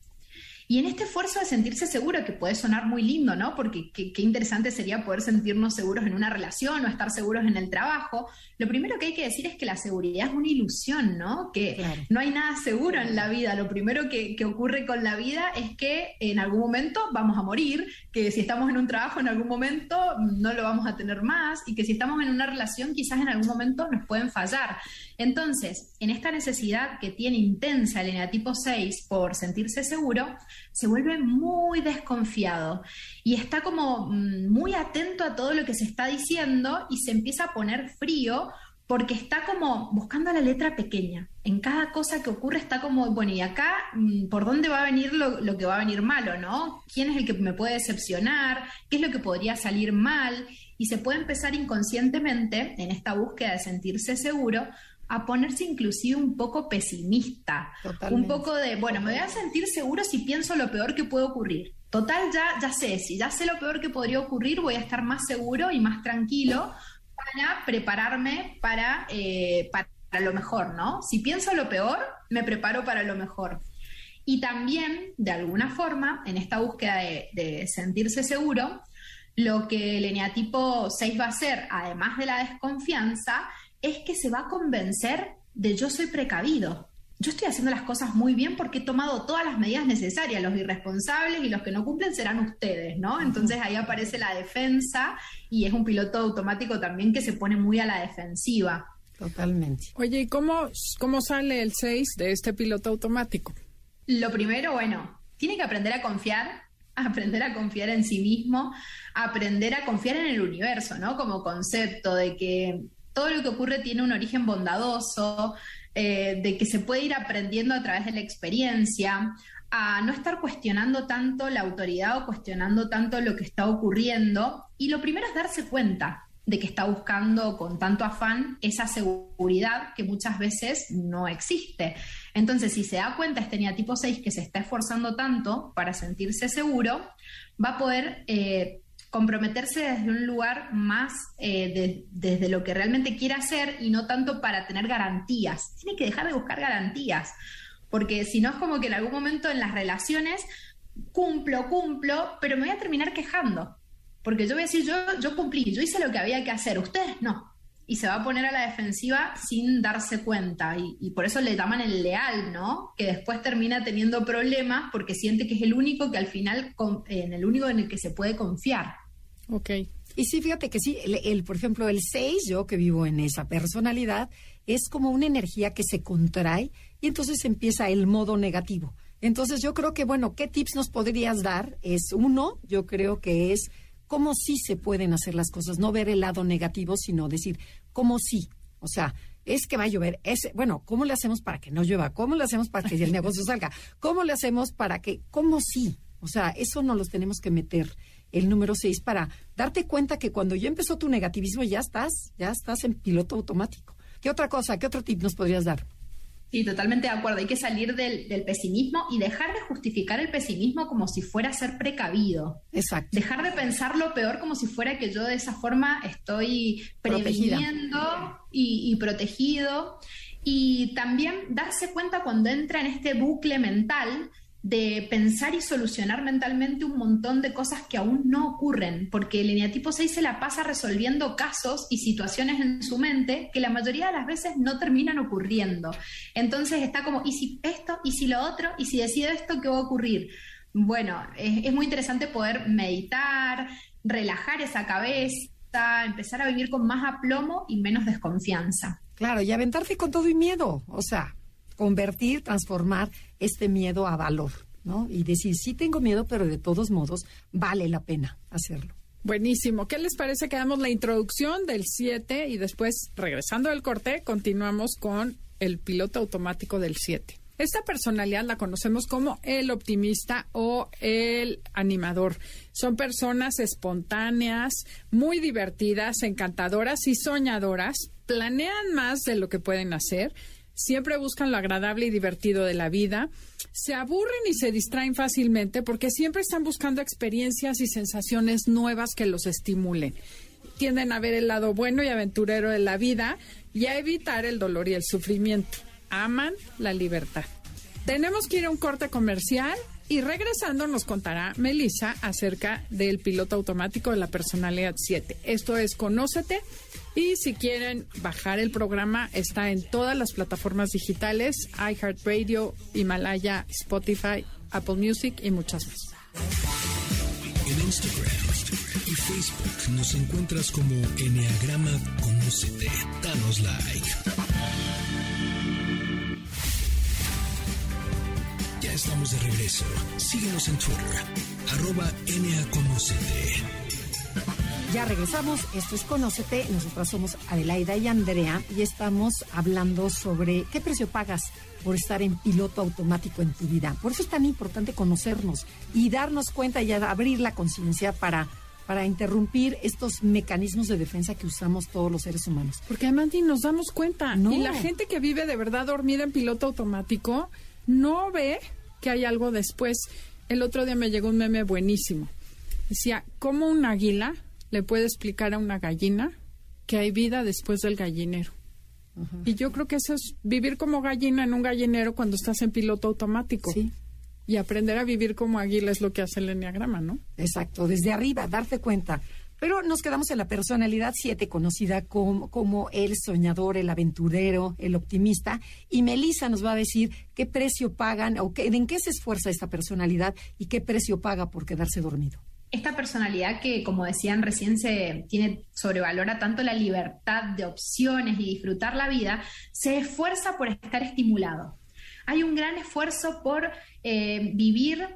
Y en este esfuerzo de sentirse seguro, que puede sonar muy lindo, ¿no? Porque qué, interesante sería poder sentirnos seguros en una relación o estar seguros en el trabajo. Lo primero que hay que decir es que la seguridad es una ilusión, ¿no? Que no hay nada seguro en la vida. Lo primero que, que ocurre con la vida es que en algún momento vamos a morir, que si estamos en un trabajo en algún momento no lo vamos a tener más y que si estamos en una relación quizás en algún momento nos pueden fallar. Entonces, en esta necesidad que tiene intensa el eneatipo 6 por sentirse seguro, se vuelve muy desconfiado y está como mm, muy atento a todo lo que se está diciendo y se empieza a poner frío porque está como buscando la letra pequeña. En cada cosa que ocurre está como, bueno, y acá, mm, ¿por dónde va a venir lo, lo, que va a venir malo, no? ¿Quién es el que me puede decepcionar? ¿Qué es lo que podría salir mal? Y se puede empezar inconscientemente, en esta búsqueda de sentirse seguro, a ponerse inclusive un poco pesimista, un poco de, bueno, me voy a sentir seguro si pienso lo peor que puede ocurrir. Total, ya, ya sé, si ya sé lo peor que podría ocurrir, voy a estar más seguro y más tranquilo para prepararme para, eh, para lo mejor, ¿no? Si pienso lo peor, me preparo para lo mejor. Y también, de alguna forma, en esta búsqueda de, de sentirse seguro, lo que el eneatipo 6 va a hacer, además de la desconfianza, es que se va a convencer de yo soy precavido. Yo estoy haciendo las cosas muy bien porque he tomado todas las medidas necesarias. Los irresponsables y los que no cumplen serán ustedes, ¿no? Entonces ahí aparece la defensa y es un piloto automático también que se pone muy a la defensiva. Totalmente. Oye, ¿y cómo, cómo sale el 6 de este piloto automático? Lo primero, bueno, tiene que aprender a confiar [laughs] aprender a confiar en sí mismo, aprender a confiar en el universo, ¿no? Como concepto de que todo lo que ocurre tiene un origen bondadoso, eh, de que se puede ir aprendiendo a través de la experiencia, a no estar cuestionando tanto la autoridad o cuestionando tanto lo que está ocurriendo. Y lo primero es darse cuenta de que está buscando con tanto afán esa seguridad que muchas veces no existe. Entonces, si se da cuenta este tipo 6 que se está esforzando tanto para sentirse seguro, va a poder eh, comprometerse desde un lugar más eh, desde lo que realmente quiere hacer y no tanto para tener garantías. Tiene que dejar de buscar garantías, porque si no es como que en algún momento en las relaciones cumplo, cumplo, pero me voy a terminar quejando, porque yo voy a decir, yo, yo cumplí, yo hice lo que había que hacer, ustedes no y se va a poner a la defensiva sin darse cuenta. Y, por eso le llaman el leal, ¿no? Que después termina teniendo problemas porque siente que es el único que al final, en el único en el que se puede confiar. Ok. Y sí, fíjate que sí, el, por ejemplo, el 6, yo que vivo en esa personalidad, es como una energía que se contrae y entonces empieza el modo negativo. Entonces yo creo que, bueno, ¿qué tips nos podrías dar? Es uno, yo creo que es cómo sí se pueden hacer las cosas, no ver el lado negativo, sino decir cómo sí. O sea, es que va a llover. Es, bueno, ¿cómo le hacemos para que no llueva? ¿Cómo le hacemos para que el [laughs] negocio salga? ¿Cómo le hacemos para que, cómo sí? O sea, eso no los tenemos que meter el número seis para darte cuenta que cuando ya empezó tu negativismo ya estás, ya estás en piloto automático. ¿Qué otra cosa, qué otro tip nos podrías dar? Sí, totalmente de acuerdo. Hay que salir del, pesimismo y dejar de justificar el pesimismo como si fuera ser precavido. Exacto. Dejar de pensar lo peor como si fuera que yo de esa forma estoy previniendo y, y protegido. Y también darse cuenta cuando entra en este bucle mental de pensar y solucionar mentalmente un montón de cosas que aún no ocurren, porque el eneatipo 6 se la pasa resolviendo casos y situaciones en su mente que la mayoría de las veces no terminan ocurriendo. Entonces está como, ¿y si esto? ¿Y si lo otro? ¿Y si decido esto? ¿Qué va a ocurrir? Bueno, es, muy interesante poder meditar, relajar esa cabeza, empezar a vivir con más aplomo y menos desconfianza. Claro, y aventarse con todo y miedo, o sea, convertir, transformar este miedo a valor, ¿no? Y decir, sí tengo miedo, pero de todos modos vale la pena hacerlo. Buenísimo. ¿Qué les parece que damos la introducción del 7 y después, regresando del corte, continuamos con el piloto automático del 7? Esta personalidad la conocemos como el optimista o el animador. Son personas espontáneas, muy divertidas, encantadoras y soñadoras. Planean más de lo que pueden hacer siempre buscan lo agradable y divertido de la vida, se aburren y se distraen fácilmente porque siempre están buscando experiencias y sensaciones nuevas que los estimulen. Tienden a ver el lado bueno y aventurero de la vida y a evitar el dolor y el sufrimiento. Aman la libertad. Tenemos que ir a un corte comercial y regresando nos contará Melissa acerca del piloto automático de la personalidad 7. Esto es Conócete y si quieren bajar el programa, está en todas las plataformas digitales, iHeartRadio, Himalaya, Spotify, Apple Music y muchas más. En Instagram y Facebook nos encuentras como Enneagrama Conócete. Danos like. Ya estamos de regreso. Síguenos en Twitter, arroba ya regresamos, esto es Conócete, nosotras somos Adelaida y Andrea y estamos hablando sobre qué precio pagas por estar en piloto automático en tu vida. Por eso es tan importante conocernos y darnos cuenta y abrir la conciencia para para interrumpir estos mecanismos de defensa que usamos todos los seres humanos. Porque además ni nos damos cuenta. Y la gente que vive de verdad dormida en piloto automático no ve que hay algo después. El otro día me llegó un meme buenísimo. Decía, ¿cómo un águila le puede explicar a una gallina que hay vida después del gallinero. Y yo creo que eso es vivir como gallina en un gallinero cuando estás en piloto automático. Sí. Y aprender a vivir como águila es lo que hace el enneagrama, ¿no? Exacto, desde arriba, darte cuenta. Pero nos quedamos en la personalidad 7, conocida como, como, el soñador, el aventurero, el optimista. Y Melissa nos va a decir qué precio pagan o qué, en qué se esfuerza esta personalidad y qué precio paga por quedarse dormido esta personalidad que, como decían recién, se tiene sobrevalora tanto la libertad de opciones y disfrutar la vida, se esfuerza por estar estimulado. Hay un gran esfuerzo por eh, vivir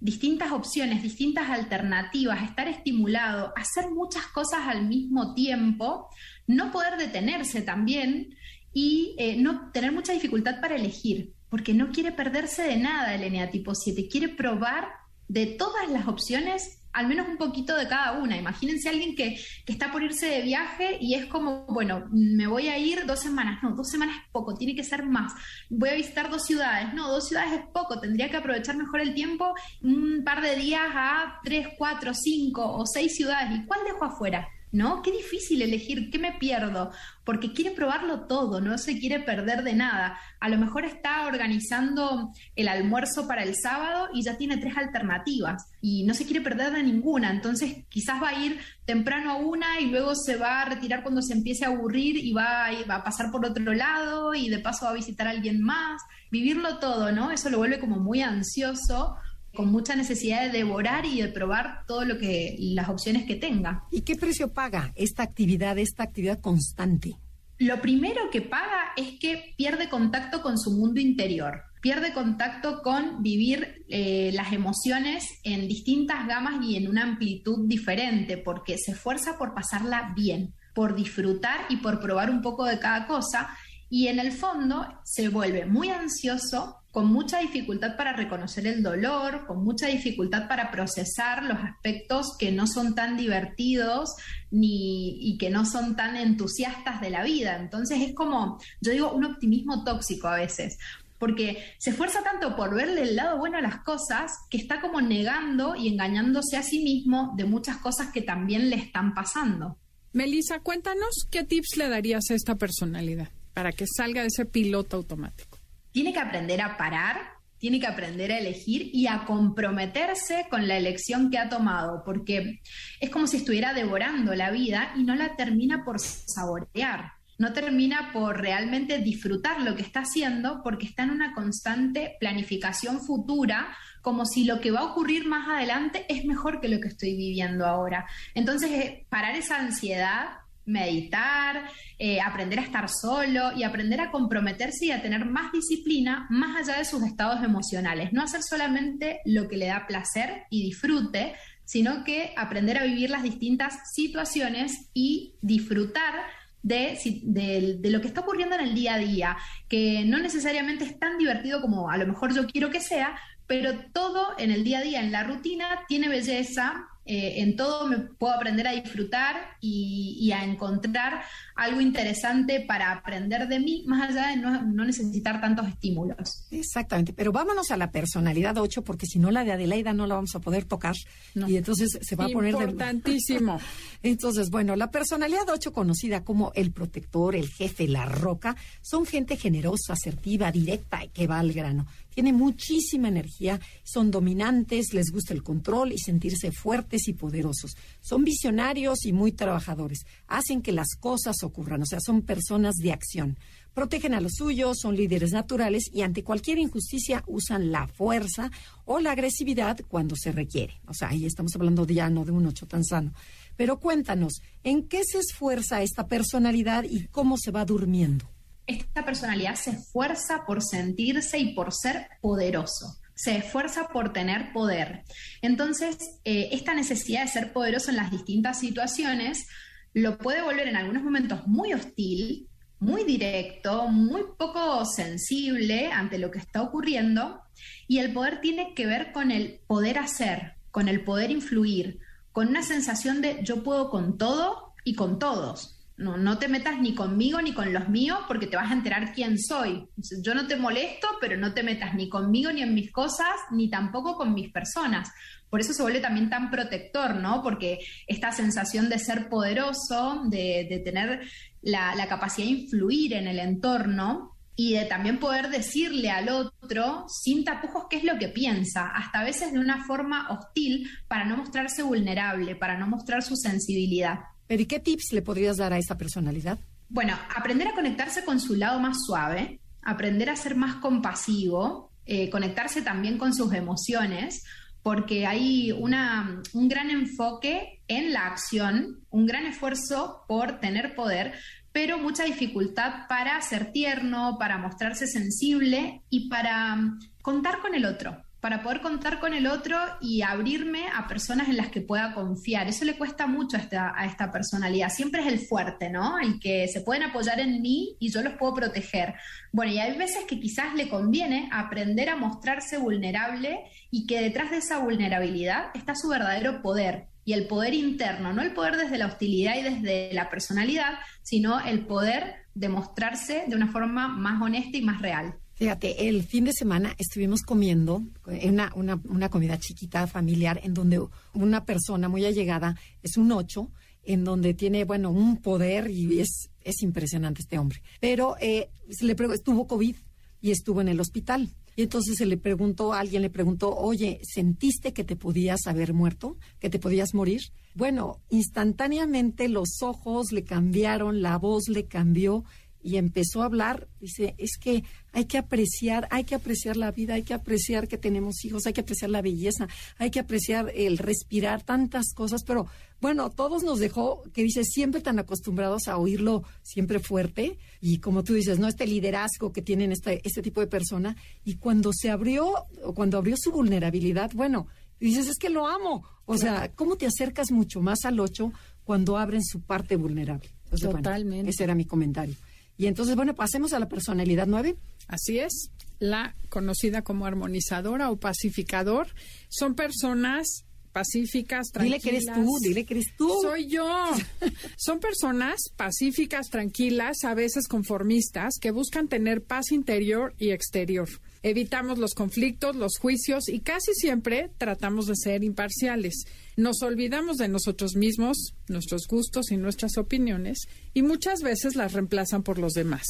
distintas opciones, distintas alternativas, estar estimulado, hacer muchas cosas al mismo tiempo, no poder detenerse también y eh, no tener mucha dificultad para elegir, porque no quiere perderse de nada el eneatipo 7, quiere probar de todas las opciones al menos un poquito de cada una. Imagínense alguien que, que, está por irse de viaje y es como, bueno, me voy a ir dos semanas. No, dos semanas es poco, tiene que ser más. Voy a visitar dos ciudades. No, dos ciudades es poco, tendría que aprovechar mejor el tiempo un par de días a tres, cuatro, cinco o seis ciudades. ¿Y cuál dejo afuera? ¿No? Qué difícil elegir, ¿qué me pierdo? Porque quiere probarlo todo, no se quiere perder de nada. A lo mejor está organizando el almuerzo para el sábado y ya tiene tres alternativas y no se quiere perder de ninguna, entonces quizás va a ir temprano a una y luego se va a retirar cuando se empiece a aburrir y va a, va a pasar por otro lado y de paso va a visitar a alguien más. Vivirlo todo, ¿no? Eso lo vuelve como muy ansioso con mucha necesidad de devorar y de probar todo lo que las opciones que tenga. ¿Y qué precio paga esta actividad, esta actividad constante? Lo primero que paga es que pierde contacto con su mundo interior, pierde contacto con vivir eh, las emociones en distintas gamas y en una amplitud diferente, porque se esfuerza por pasarla bien, por disfrutar y por probar un poco de cada cosa, y en el fondo se vuelve muy ansioso, con mucha dificultad para reconocer el dolor, con mucha dificultad para procesar los aspectos que no son tan divertidos ni, y que no son tan entusiastas de la vida. Entonces es como, yo digo, un optimismo tóxico a veces, porque se esfuerza tanto por verle el lado bueno a las cosas que está como negando y engañándose a sí mismo de muchas cosas que también le están pasando. Melissa, cuéntanos qué tips le darías a esta personalidad para que salga de ese piloto automático tiene que aprender a parar, tiene que aprender a elegir y a comprometerse con la elección que ha tomado, porque es como si estuviera devorando la vida y no la termina por saborear, no termina por realmente disfrutar lo que está haciendo porque está en una constante planificación futura, como si lo que va a ocurrir más adelante es mejor que lo que estoy viviendo ahora. Entonces, parar esa ansiedad meditar, eh, aprender a estar solo y aprender a comprometerse y a tener más disciplina más allá de sus estados emocionales. No hacer solamente lo que le da placer y disfrute, sino que aprender a vivir las distintas situaciones y disfrutar de, de, lo que está ocurriendo en el día a día, que no necesariamente es tan divertido como a lo mejor yo quiero que sea, pero todo en el día a día, en la rutina, tiene belleza eh, en todo me puedo aprender a disfrutar y, a encontrar algo interesante para aprender de mí, más allá de no, necesitar tantos estímulos. Exactamente, pero vámonos a la personalidad 8, porque si no la de Adelaida no la vamos a poder tocar y entonces se va a poner... Importantísimo. [laughs] entonces, bueno, la personalidad 8, conocida como el protector, el jefe, la roca, son gente generosa, asertiva, directa y que va al grano tiene muchísima energía, son dominantes, les gusta el control y sentirse fuertes y poderosos. Son visionarios y muy trabajadores, hacen que las cosas ocurran, o sea, son personas de acción. Protegen a los suyos, son líderes naturales y ante cualquier injusticia usan la fuerza o la agresividad cuando se requiere. O sea, ahí estamos hablando ya no de un ocho tan sano. Pero cuéntanos, ¿en qué se esfuerza esta personalidad y cómo se va durmiendo? Esta personalidad se esfuerza por sentirse y por ser poderoso se esfuerza por tener poder. Entonces, eh, esta necesidad de ser poderoso en las distintas situaciones lo puede volver en algunos momentos muy hostil, muy directo, muy poco sensible ante lo que está ocurriendo. Y el poder tiene que ver con el poder hacer, con el poder influir, con una sensación de yo puedo con todo y con todos. No, no te metas ni conmigo ni con los míos porque te vas a enterar quién soy. Yo no te molesto, pero no te metas ni conmigo ni en mis cosas, ni tampoco con mis personas. Por eso se vuelve también tan protector, ¿no? Porque esta sensación de ser poderoso, de, tener la, la capacidad de influir en el entorno, y de también poder decirle al otro sin tapujos qué es lo que piensa, hasta a veces de una forma hostil para no mostrarse vulnerable, para no mostrar su sensibilidad. Pero ¿y qué tips le podrías dar a esa personalidad? Bueno, aprender a conectarse con su lado más suave, aprender a ser más compasivo, eh, conectarse también con sus emociones, porque hay una, un gran enfoque en la acción, un gran esfuerzo por tener poder, pero mucha dificultad para ser tierno, para mostrarse sensible y para mm, contar con el otro para poder contar con el otro y abrirme a personas en las que pueda confiar. Eso le cuesta mucho a esta, personalidad. Siempre es el fuerte, ¿no? El que se pueden apoyar en mí y yo los puedo proteger. Bueno, y hay veces que quizás le conviene aprender a mostrarse vulnerable y que detrás de esa vulnerabilidad está su verdadero poder y el poder interno, no el poder desde la hostilidad y desde la personalidad, sino el poder de mostrarse de una forma más honesta y más real. Fíjate, el fin de semana estuvimos comiendo una, una, una, comida chiquita, familiar, en donde una persona muy allegada es un ocho, en donde tiene, bueno, un poder y es, es impresionante este hombre. Pero eh, se le estuvo COVID y estuvo en el hospital. Y entonces se le preguntó, alguien le preguntó, oye, ¿sentiste que te podías haber muerto? ¿Que te podías morir? Bueno, instantáneamente los ojos le cambiaron, la voz le cambió y empezó a hablar, dice, es que hay que apreciar, hay que apreciar la vida, hay que apreciar que tenemos hijos, hay que apreciar la belleza, hay que apreciar el respirar tantas cosas, pero bueno, todos nos dejó, que dice, siempre tan acostumbrados a oírlo siempre fuerte y como tú dices, ¿no? Este liderazgo que tienen este, este tipo de persona y cuando se abrió, cuando abrió su vulnerabilidad, bueno, dices, es que lo amo. O sea, ¿cómo te acercas mucho más al ocho cuando abren su parte vulnerable? Totalmente. ese era mi comentario. Y entonces, bueno, pasemos a la personalidad nueve. Así es, la conocida como armonizadora o pacificador. Son personas pacíficas, tranquilas. Dile que eres tú, dile que eres tú. Soy yo. [laughs] Son personas pacíficas, tranquilas, a veces conformistas, que buscan tener paz interior y exterior. Evitamos los conflictos, los juicios y casi siempre tratamos de ser imparciales. Nos olvidamos de nosotros mismos, nuestros gustos y nuestras opiniones y muchas veces las reemplazan por los demás.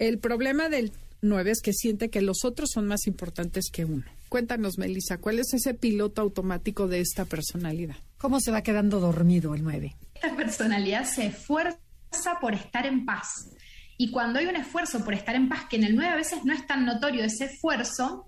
El problema del 9 es que siente que los otros son más importantes que uno. Cuéntanos, Melissa, ¿cuál es ese piloto automático de esta personalidad? ¿Cómo se va quedando dormido el 9? Esta personalidad se esfuerza por estar en paz y cuando hay un esfuerzo por estar en paz, que en el 9 a veces no es tan notorio ese esfuerzo,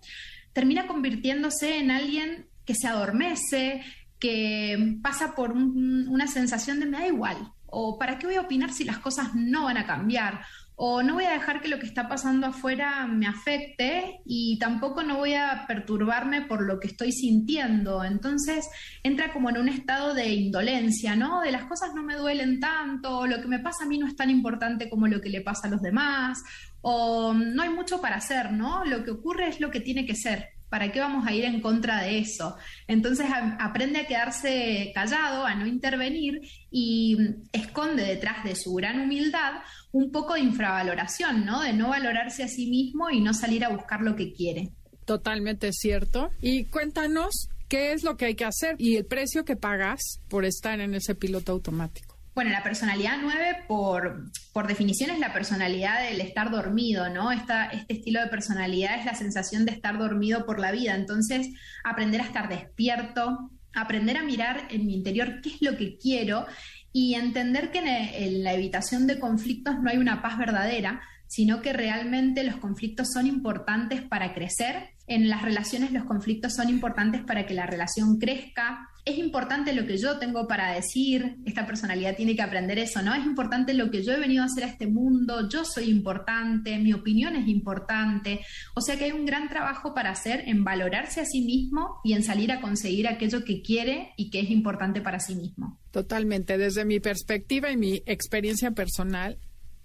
termina convirtiéndose en alguien que se adormece, que pasa por una sensación de me da igual, o para qué voy a opinar si las cosas no van a cambiar, o no voy a dejar que lo que está pasando afuera me afecte y tampoco no voy a perturbarme por lo que estoy sintiendo. Entonces entra como en un estado de indolencia, ¿no? De las cosas no me duelen tanto, lo que me pasa a mí no es tan importante como lo que le pasa a los demás, o no hay mucho para hacer, ¿no? Lo que ocurre es lo que tiene que ser. ¿Para qué vamos a ir en contra de eso? Entonces aprende a quedarse callado, a no intervenir y esconde detrás de su gran humildad un poco de infravaloración, ¿no? De no valorarse a sí mismo y no salir a buscar lo que quiere. Totalmente cierto. Y cuéntanos qué es lo que hay que hacer y el precio que pagas por estar en ese piloto automático. Bueno, la personalidad 9, por, por definición, es la personalidad del estar dormido, ¿no? Este estilo de personalidad es la sensación de estar dormido por la vida. Entonces, aprender a estar despierto, aprender a mirar en mi interior qué es lo que quiero y entender que en la evitación de conflictos no hay una paz verdadera, sino que realmente los conflictos son importantes para crecer. En las relaciones los conflictos son importantes para que la relación crezca. Es importante lo que yo tengo para decir, esta personalidad tiene que aprender eso, ¿no? Es importante lo que yo he venido a hacer a este mundo, yo soy importante, mi opinión es importante. O sea que hay un gran trabajo para hacer en valorarse a sí mismo y en salir a conseguir aquello que quiere y que es importante para sí mismo. Totalmente. Desde mi perspectiva y mi experiencia personal,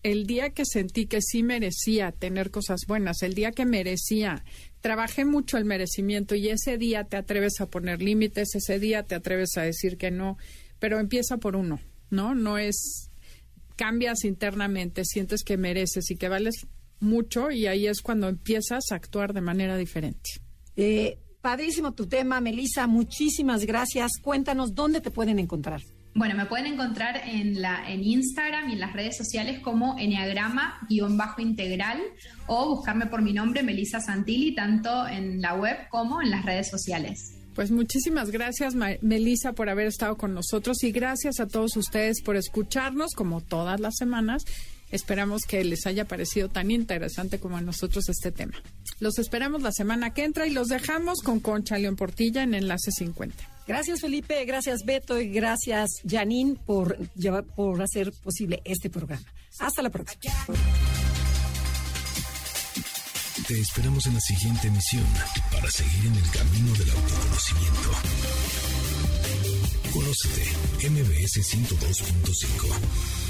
el día que sentí que sí merecía tener cosas buenas, el día que merecía, trabajé mucho el merecimiento y ese día te atreves a poner límites, ese día te atreves a decir que no, pero empieza por uno, ¿no? No es, cambias internamente, sientes que mereces y que vales mucho y ahí es cuando empiezas a actuar de manera diferente. Eh, padrísimo tu tema, Melissa, muchísimas gracias. Cuéntanos dónde te pueden encontrar. Bueno, me pueden encontrar en, la, en Instagram y en las redes sociales como enneagrama-integral o buscarme por mi nombre, Melissa Santilli, tanto en la web como en las redes sociales. Pues muchísimas gracias, Melissa, por haber estado con nosotros y gracias a todos ustedes por escucharnos como todas las semanas. Esperamos que les haya parecido tan interesante como a nosotros este tema. Los esperamos la semana que entra y los dejamos con Concha León Portilla en Enlace 50. Gracias Felipe, gracias Beto y gracias Janine por, por hacer posible este programa. Hasta la próxima. Te esperamos en la siguiente emisión para seguir en el camino del autoconocimiento. Conócete, MBS 102.5.